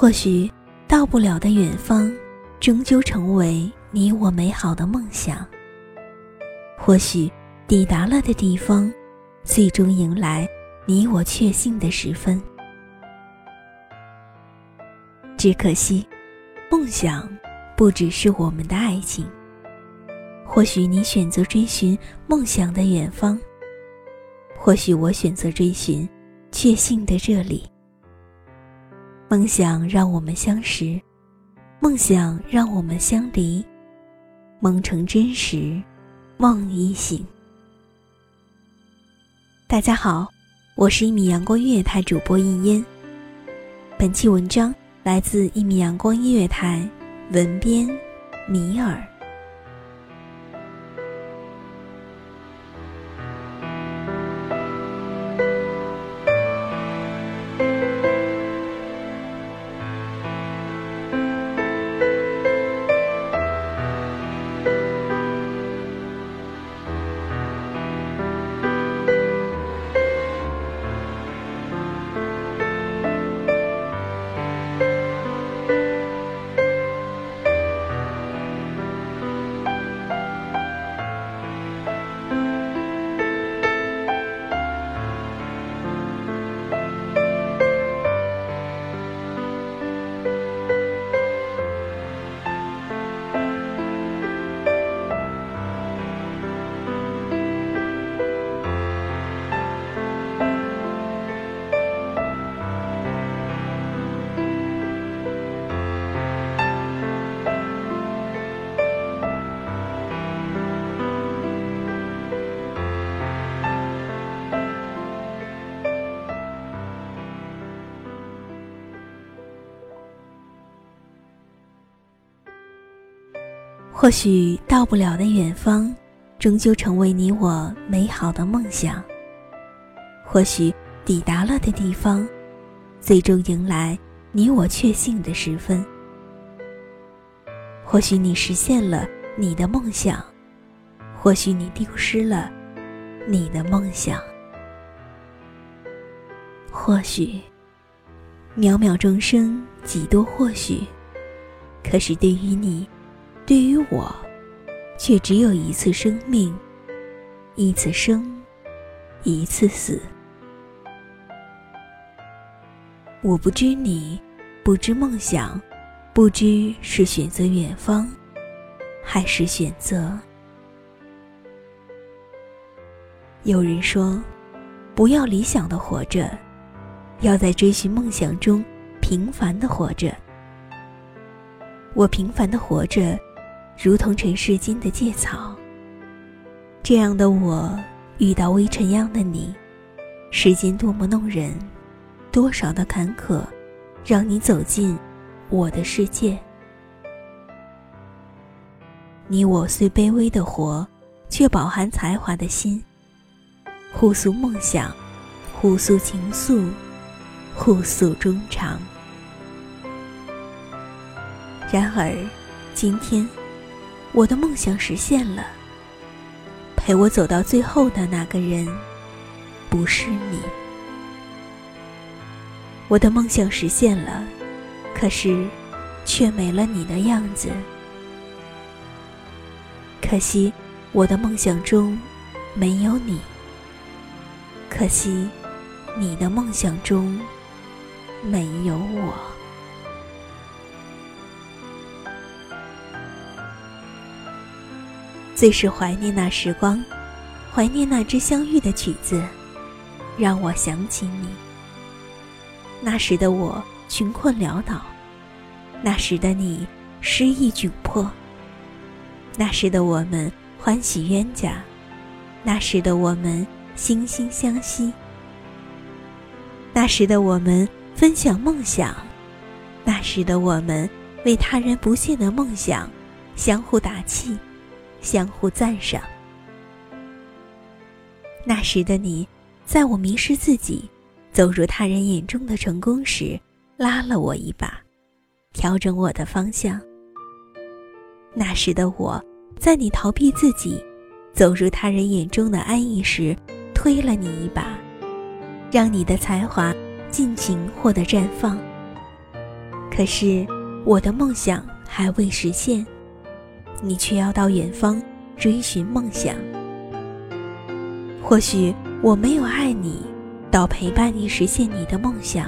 或许到不了的远方，终究成为你我美好的梦想。或许抵达了的地方，最终迎来你我确信的时分。只可惜，梦想不只是我们的爱情。或许你选择追寻梦想的远方，或许我选择追寻确信的这里。梦想让我们相识，梦想让我们相离，梦成真实，梦已醒。大家好，我是一米阳光音乐台主播应烟。本期文章来自一米阳光音乐台，文编米尔。或许到不了的远方，终究成为你我美好的梦想。或许抵达了的地方，最终迎来你我确信的时分。或许你实现了你的梦想，或许你丢失了你的梦想。或许，渺渺众生几多或许，可是对于你。对于我，却只有一次生命，一次生，一次死。我不知你，不知梦想，不知是选择远方，还是选择。有人说，不要理想的活着，要在追寻梦想中平凡的活着。我平凡的活着。如同尘世间的芥草，这样的我遇到微尘样的你，世间多么弄人，多少的坎坷，让你走进我的世界。你我虽卑微的活，却饱含才华的心，互诉梦想，互诉情愫，互诉衷肠。然而，今天。我的梦想实现了，陪我走到最后的那个人，不是你。我的梦想实现了，可是却没了你的样子。可惜我的梦想中没有你，可惜你的梦想中没有我。最是怀念那时光，怀念那支相遇的曲子，让我想起你。那时的我穷困潦倒，那时的你失意窘迫，那时的我们欢喜冤家，那时的我们惺惺相惜，那时的我们分享梦想，那时的我们为他人不懈的梦想相互打气。相互赞赏。那时的你，在我迷失自己、走入他人眼中的成功时，拉了我一把，调整我的方向。那时的我，在你逃避自己、走入他人眼中的安逸时，推了你一把，让你的才华尽情获得绽放。可是，我的梦想还未实现。你却要到远方追寻梦想。或许我没有爱你，到陪伴你实现你的梦想，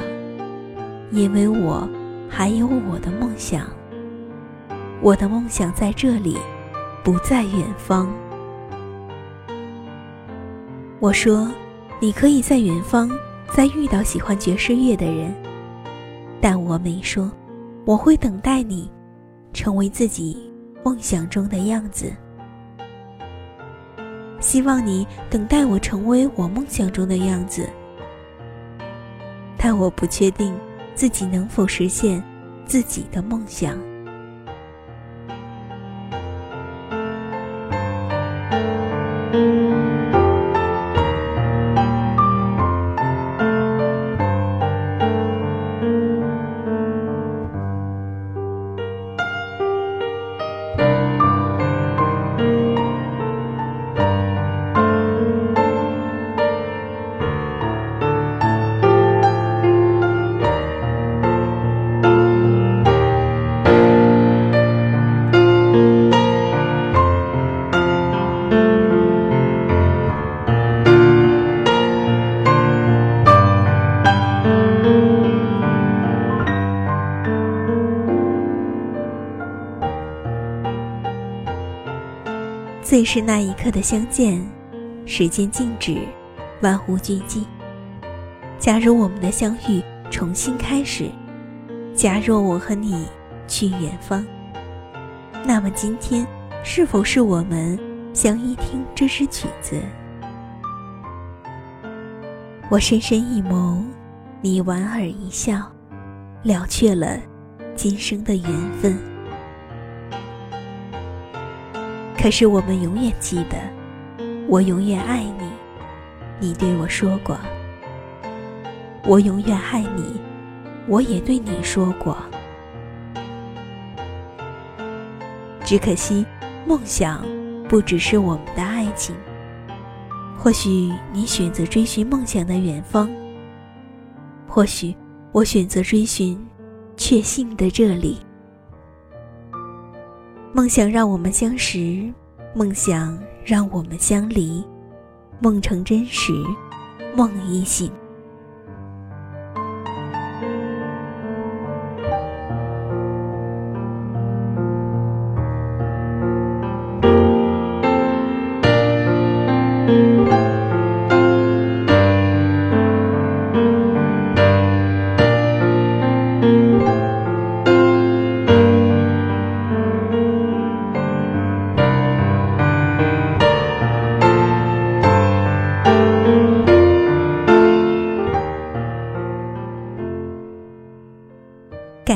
因为我还有我的梦想。我的梦想在这里，不在远方。我说，你可以在远方再遇到喜欢爵士乐的人，但我没说，我会等待你，成为自己。梦想中的样子，希望你等待我成为我梦想中的样子，但我不确定自己能否实现自己的梦想。最是那一刻的相见，时间静止，万物俱寂。假如我们的相遇重新开始，假若我和你去远方，那么今天是否是我们相依听这支曲子？我深深一眸，你莞尔一笑，了却了今生的缘分。可是我们永远记得，我永远爱你。你对我说过，我永远爱你。我也对你说过。只可惜，梦想不只是我们的爱情。或许你选择追寻梦想的远方，或许我选择追寻确信的这里。梦想让我们相识，梦想让我们相离，梦成真实，梦已醒。